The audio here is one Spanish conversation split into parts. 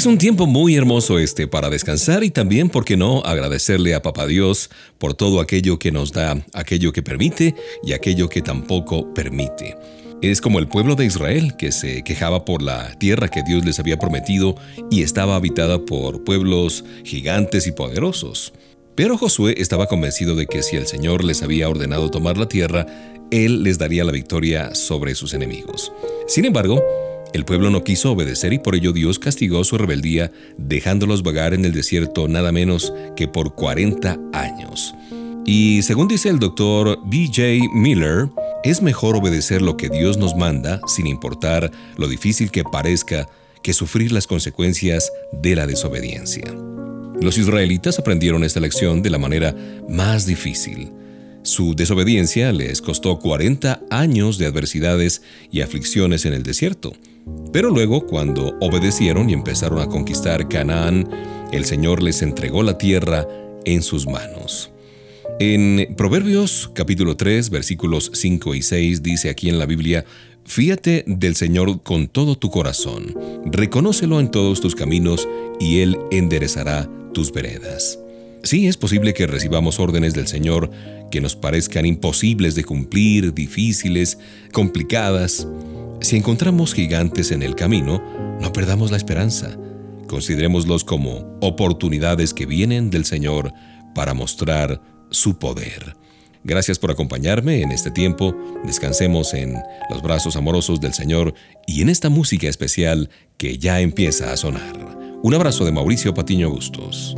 Es un tiempo muy hermoso este para descansar y también, ¿por qué no?, agradecerle a Papá Dios por todo aquello que nos da, aquello que permite y aquello que tampoco permite. Es como el pueblo de Israel que se quejaba por la tierra que Dios les había prometido y estaba habitada por pueblos gigantes y poderosos. Pero Josué estaba convencido de que si el Señor les había ordenado tomar la tierra, Él les daría la victoria sobre sus enemigos. Sin embargo, el pueblo no quiso obedecer y por ello Dios castigó su rebeldía, dejándolos vagar en el desierto nada menos que por 40 años. Y según dice el doctor B.J. Miller, es mejor obedecer lo que Dios nos manda, sin importar lo difícil que parezca, que sufrir las consecuencias de la desobediencia. Los israelitas aprendieron esta lección de la manera más difícil. Su desobediencia les costó 40 años de adversidades y aflicciones en el desierto. Pero luego, cuando obedecieron y empezaron a conquistar Canaán, el Señor les entregó la tierra en sus manos. En Proverbios capítulo 3 versículos 5 y 6 dice aquí en la Biblia, Fíate del Señor con todo tu corazón, reconócelo en todos tus caminos y Él enderezará tus veredas. Sí, es posible que recibamos órdenes del Señor que nos parezcan imposibles de cumplir, difíciles, complicadas. Si encontramos gigantes en el camino, no perdamos la esperanza. Considerémoslos como oportunidades que vienen del Señor para mostrar su poder. Gracias por acompañarme en este tiempo. Descansemos en los brazos amorosos del Señor y en esta música especial que ya empieza a sonar. Un abrazo de Mauricio Patiño Bustos.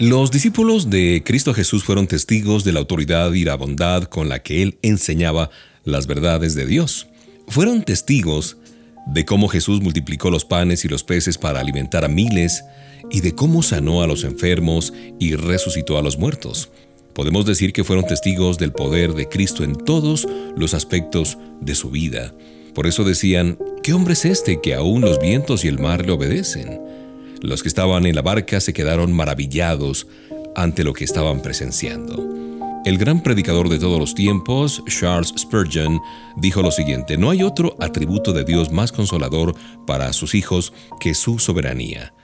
Los discípulos de Cristo Jesús fueron testigos de la autoridad y la bondad con la que Él enseñaba las verdades de Dios. Fueron testigos de cómo Jesús multiplicó los panes y los peces para alimentar a miles y de cómo sanó a los enfermos y resucitó a los muertos. Podemos decir que fueron testigos del poder de Cristo en todos los aspectos de su vida. Por eso decían, ¿qué hombre es este que aún los vientos y el mar le obedecen? Los que estaban en la barca se quedaron maravillados ante lo que estaban presenciando. El gran predicador de todos los tiempos, Charles Spurgeon, dijo lo siguiente, no hay otro atributo de Dios más consolador para sus hijos que su soberanía.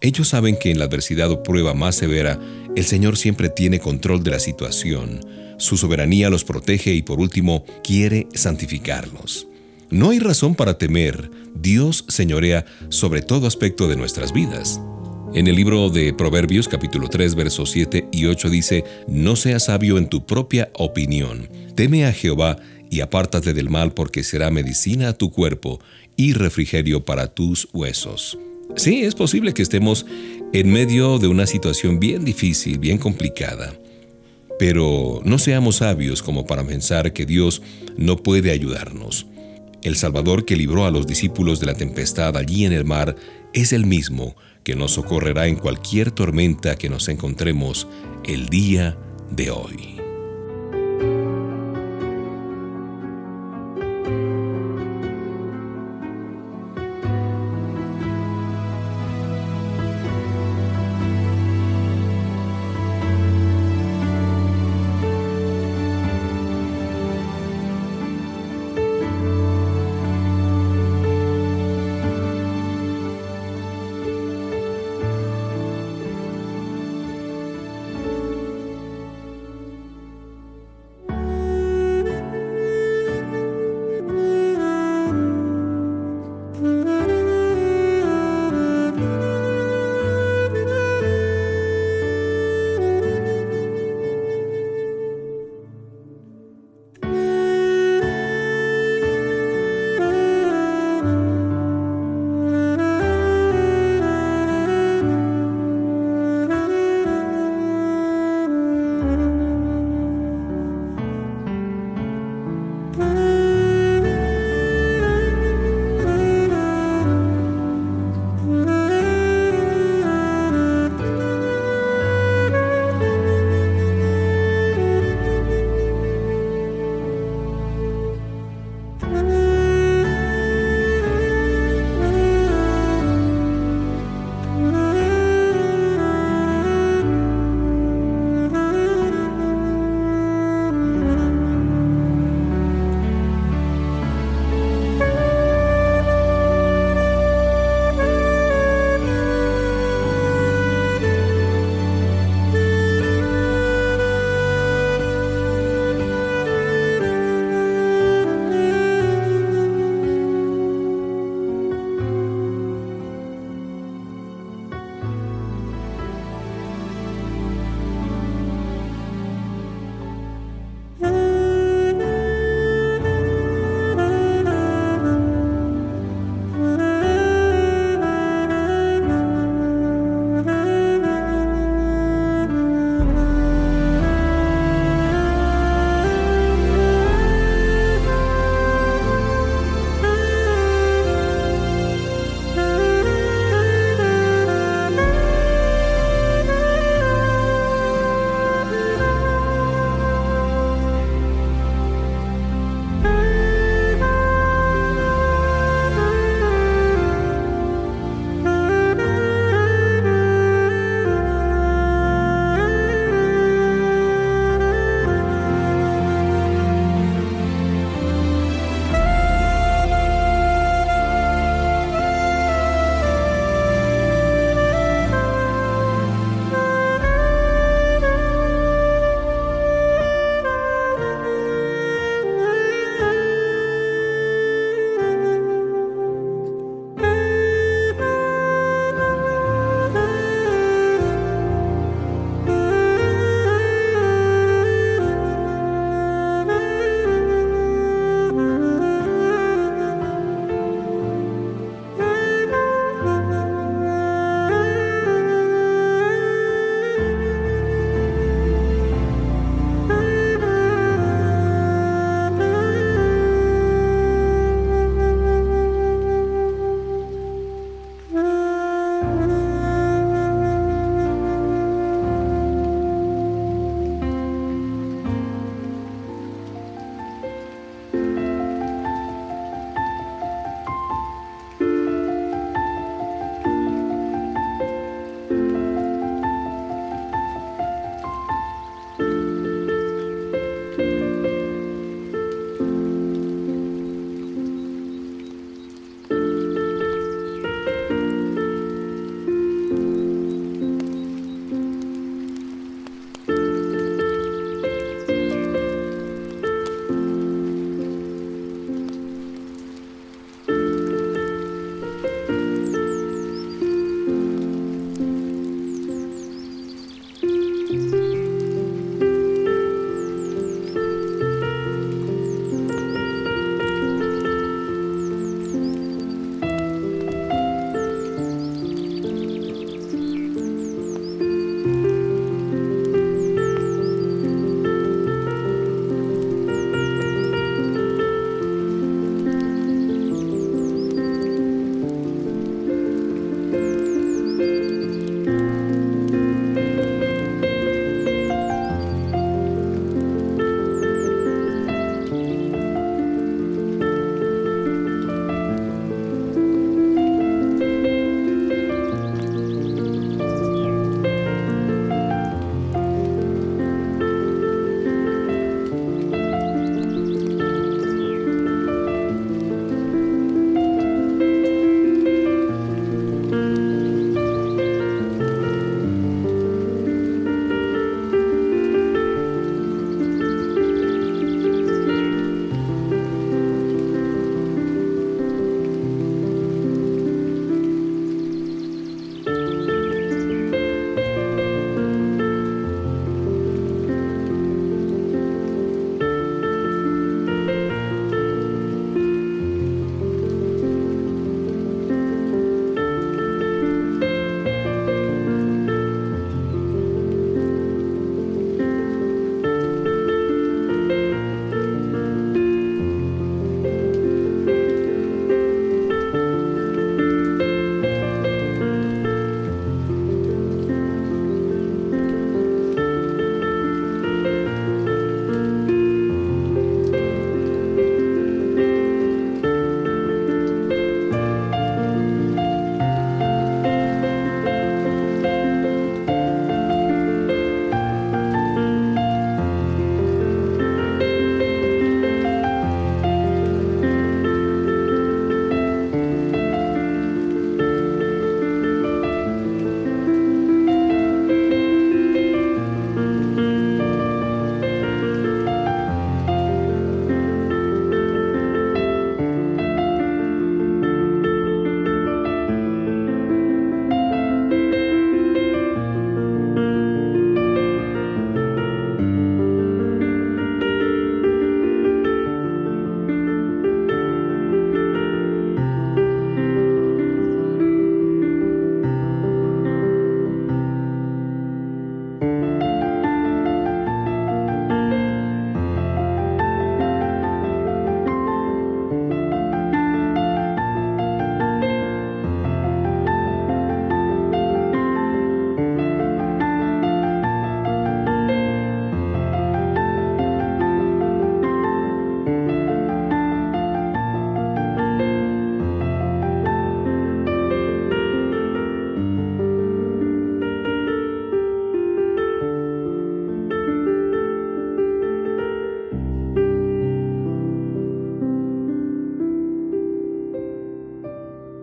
Ellos saben que en la adversidad o prueba más severa, el Señor siempre tiene control de la situación. Su soberanía los protege y por último quiere santificarlos. No hay razón para temer, Dios señorea sobre todo aspecto de nuestras vidas. En el libro de Proverbios capítulo 3 versos 7 y 8 dice, No seas sabio en tu propia opinión, teme a Jehová y apártate del mal porque será medicina a tu cuerpo y refrigerio para tus huesos. Sí, es posible que estemos en medio de una situación bien difícil, bien complicada. Pero no seamos sabios como para pensar que Dios no puede ayudarnos. El Salvador que libró a los discípulos de la tempestad allí en el mar es el mismo que nos socorrerá en cualquier tormenta que nos encontremos el día de hoy.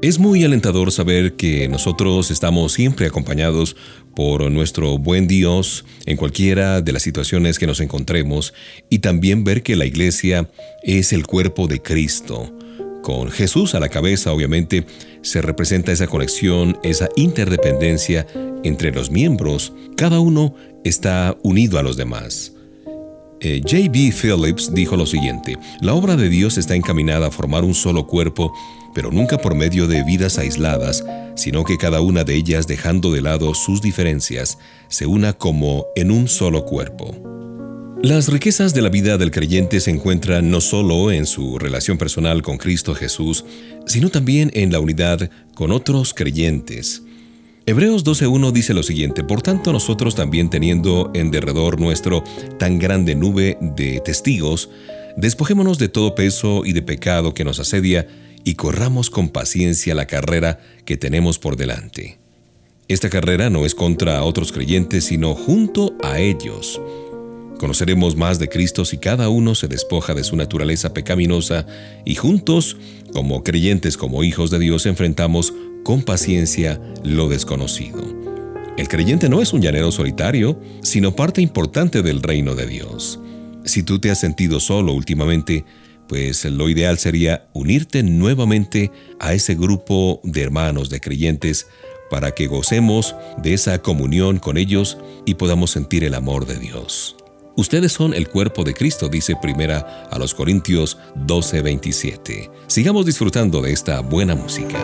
Es muy alentador saber que nosotros estamos siempre acompañados por nuestro buen Dios en cualquiera de las situaciones que nos encontremos y también ver que la iglesia es el cuerpo de Cristo. Con Jesús a la cabeza, obviamente, se representa esa conexión, esa interdependencia entre los miembros. Cada uno está unido a los demás. Eh, J.B. Phillips dijo lo siguiente, la obra de Dios está encaminada a formar un solo cuerpo, pero nunca por medio de vidas aisladas, sino que cada una de ellas dejando de lado sus diferencias, se una como en un solo cuerpo. Las riquezas de la vida del creyente se encuentran no solo en su relación personal con Cristo Jesús, sino también en la unidad con otros creyentes. Hebreos 12.1 dice lo siguiente, Por tanto nosotros también teniendo en derredor nuestro tan grande nube de testigos, despojémonos de todo peso y de pecado que nos asedia, y corramos con paciencia la carrera que tenemos por delante. Esta carrera no es contra otros creyentes, sino junto a ellos. Conoceremos más de Cristo si cada uno se despoja de su naturaleza pecaminosa y juntos, como creyentes, como hijos de Dios, enfrentamos con paciencia lo desconocido. El creyente no es un llanero solitario, sino parte importante del reino de Dios. Si tú te has sentido solo últimamente, pues lo ideal sería unirte nuevamente a ese grupo de hermanos, de creyentes, para que gocemos de esa comunión con ellos y podamos sentir el amor de Dios. Ustedes son el cuerpo de Cristo, dice primera a los Corintios 12:27. Sigamos disfrutando de esta buena música.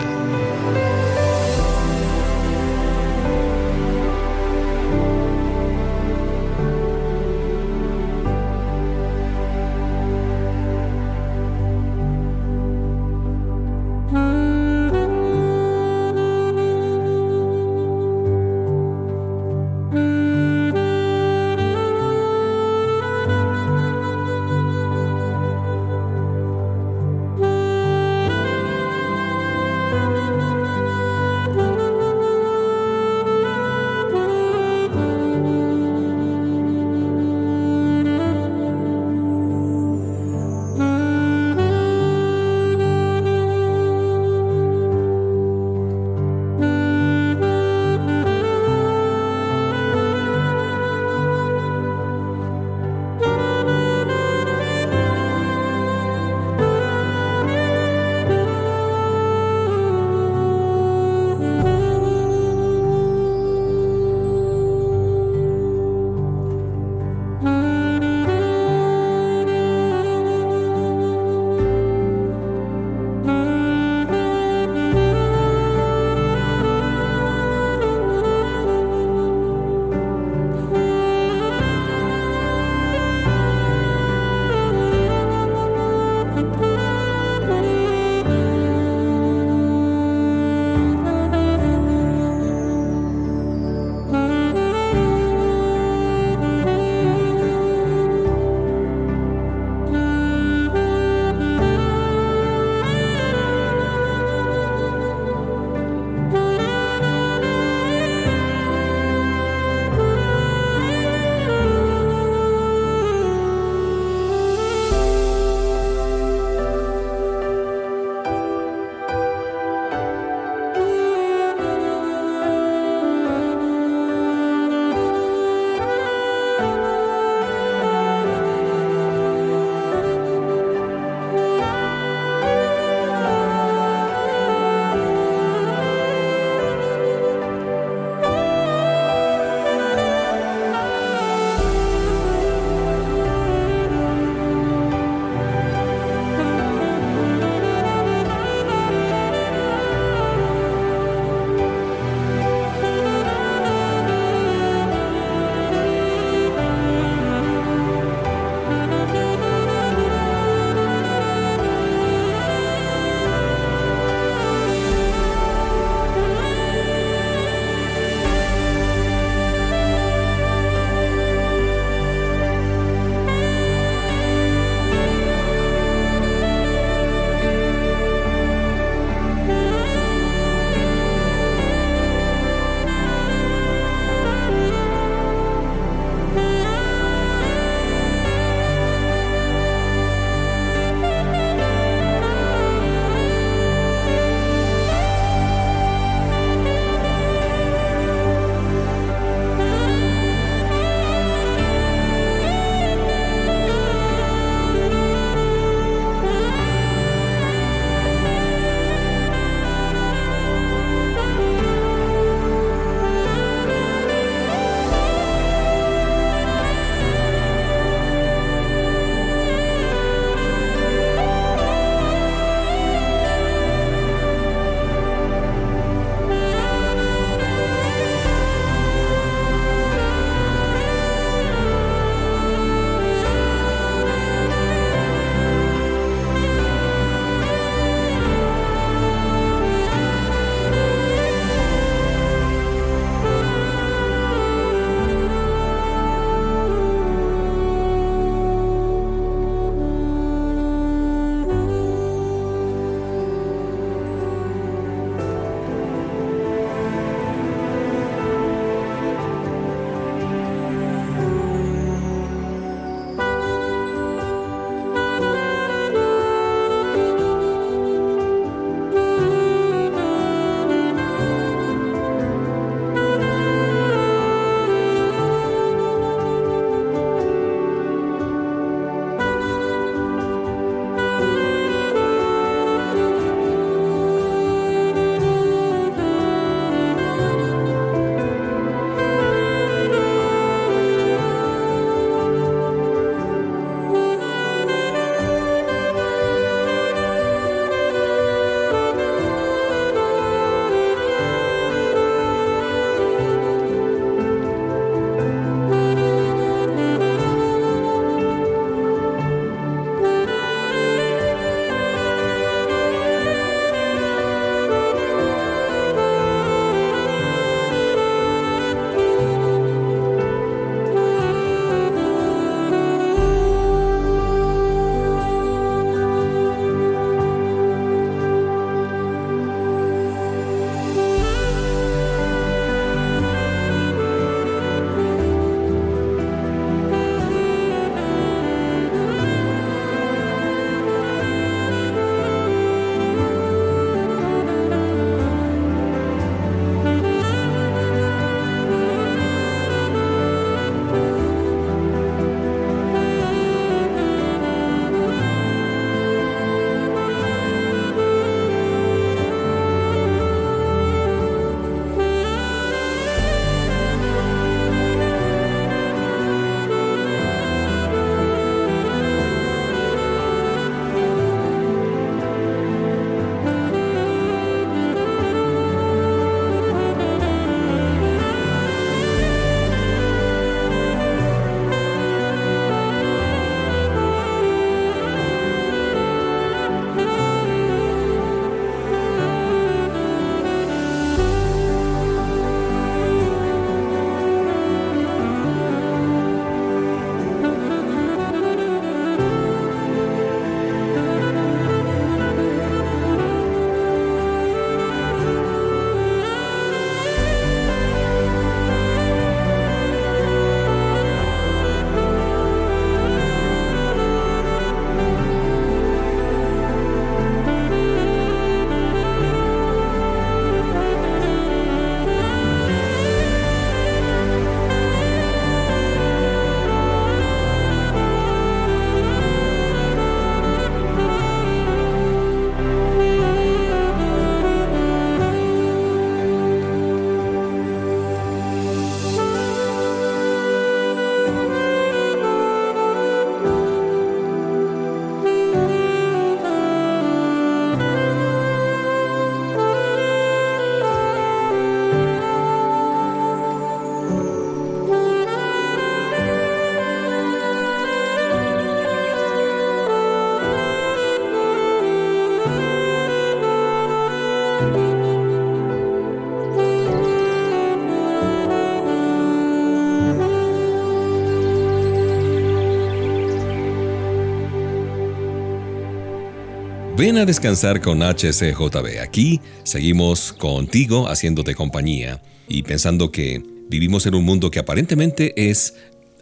A descansar con HCJB. Aquí seguimos contigo haciéndote compañía y pensando que vivimos en un mundo que aparentemente es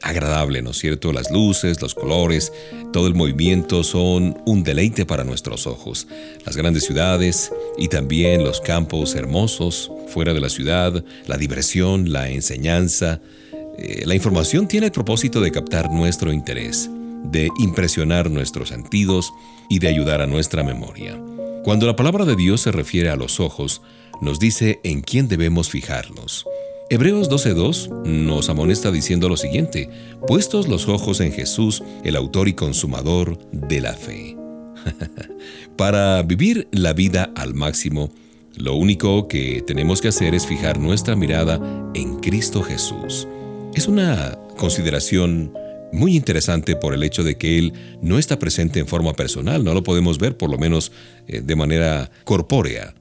agradable, ¿no es cierto? Las luces, los colores, todo el movimiento son un deleite para nuestros ojos. Las grandes ciudades y también los campos hermosos fuera de la ciudad, la diversión, la enseñanza. Eh, la información tiene el propósito de captar nuestro interés, de impresionar nuestros sentidos y de ayudar a nuestra memoria. Cuando la palabra de Dios se refiere a los ojos, nos dice en quién debemos fijarnos. Hebreos 12.2 nos amonesta diciendo lo siguiente, puestos los ojos en Jesús, el autor y consumador de la fe. Para vivir la vida al máximo, lo único que tenemos que hacer es fijar nuestra mirada en Cristo Jesús. Es una consideración muy interesante por el hecho de que Él no está presente en forma personal, no lo podemos ver por lo menos eh, de manera corpórea.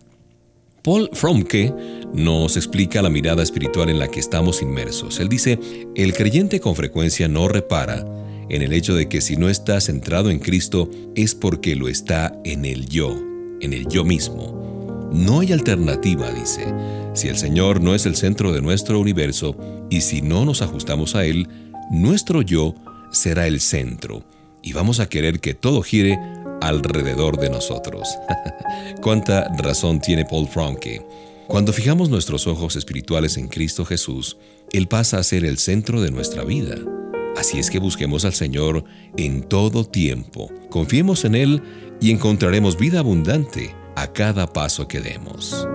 Paul Fromke nos explica la mirada espiritual en la que estamos inmersos. Él dice, el creyente con frecuencia no repara en el hecho de que si no está centrado en Cristo es porque lo está en el yo, en el yo mismo. No hay alternativa, dice. Si el Señor no es el centro de nuestro universo y si no nos ajustamos a Él, nuestro yo será el centro y vamos a querer que todo gire alrededor de nosotros. Cuánta razón tiene Paul Franke. Cuando fijamos nuestros ojos espirituales en Cristo Jesús, Él pasa a ser el centro de nuestra vida. Así es que busquemos al Señor en todo tiempo, confiemos en Él y encontraremos vida abundante a cada paso que demos.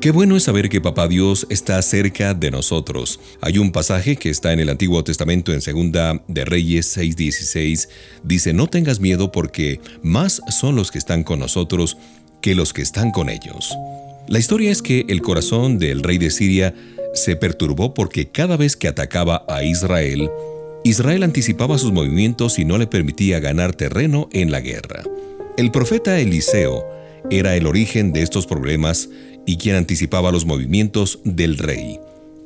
Qué bueno es saber que Papá Dios está cerca de nosotros. Hay un pasaje que está en el Antiguo Testamento en Segunda de Reyes 6:16. Dice, no tengas miedo porque más son los que están con nosotros que los que están con ellos. La historia es que el corazón del rey de Siria se perturbó porque cada vez que atacaba a Israel, Israel anticipaba sus movimientos y no le permitía ganar terreno en la guerra. El profeta Eliseo era el origen de estos problemas y quien anticipaba los movimientos del rey.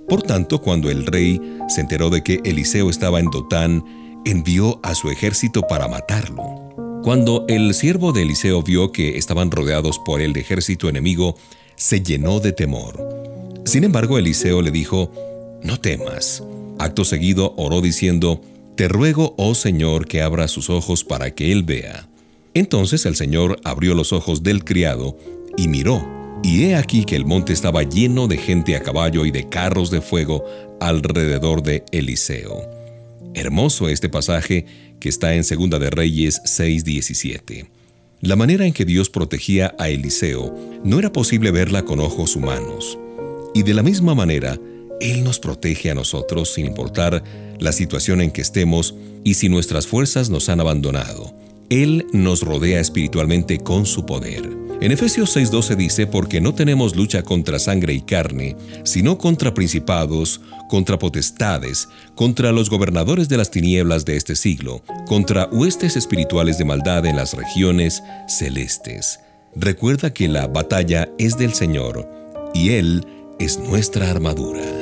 Por tanto, cuando el rey se enteró de que Eliseo estaba en Dotán, envió a su ejército para matarlo. Cuando el siervo de Eliseo vio que estaban rodeados por el ejército enemigo, se llenó de temor. Sin embargo, Eliseo le dijo, No temas. Acto seguido oró diciendo, Te ruego, oh Señor, que abra sus ojos para que él vea. Entonces el Señor abrió los ojos del criado y miró y he aquí que el monte estaba lleno de gente a caballo y de carros de fuego alrededor de Eliseo. Hermoso este pasaje que está en Segunda de Reyes 6:17. La manera en que Dios protegía a Eliseo no era posible verla con ojos humanos. Y de la misma manera, Él nos protege a nosotros sin importar la situación en que estemos y si nuestras fuerzas nos han abandonado. Él nos rodea espiritualmente con su poder. En Efesios 6:12 dice, porque no tenemos lucha contra sangre y carne, sino contra principados, contra potestades, contra los gobernadores de las tinieblas de este siglo, contra huestes espirituales de maldad en las regiones celestes. Recuerda que la batalla es del Señor, y Él es nuestra armadura.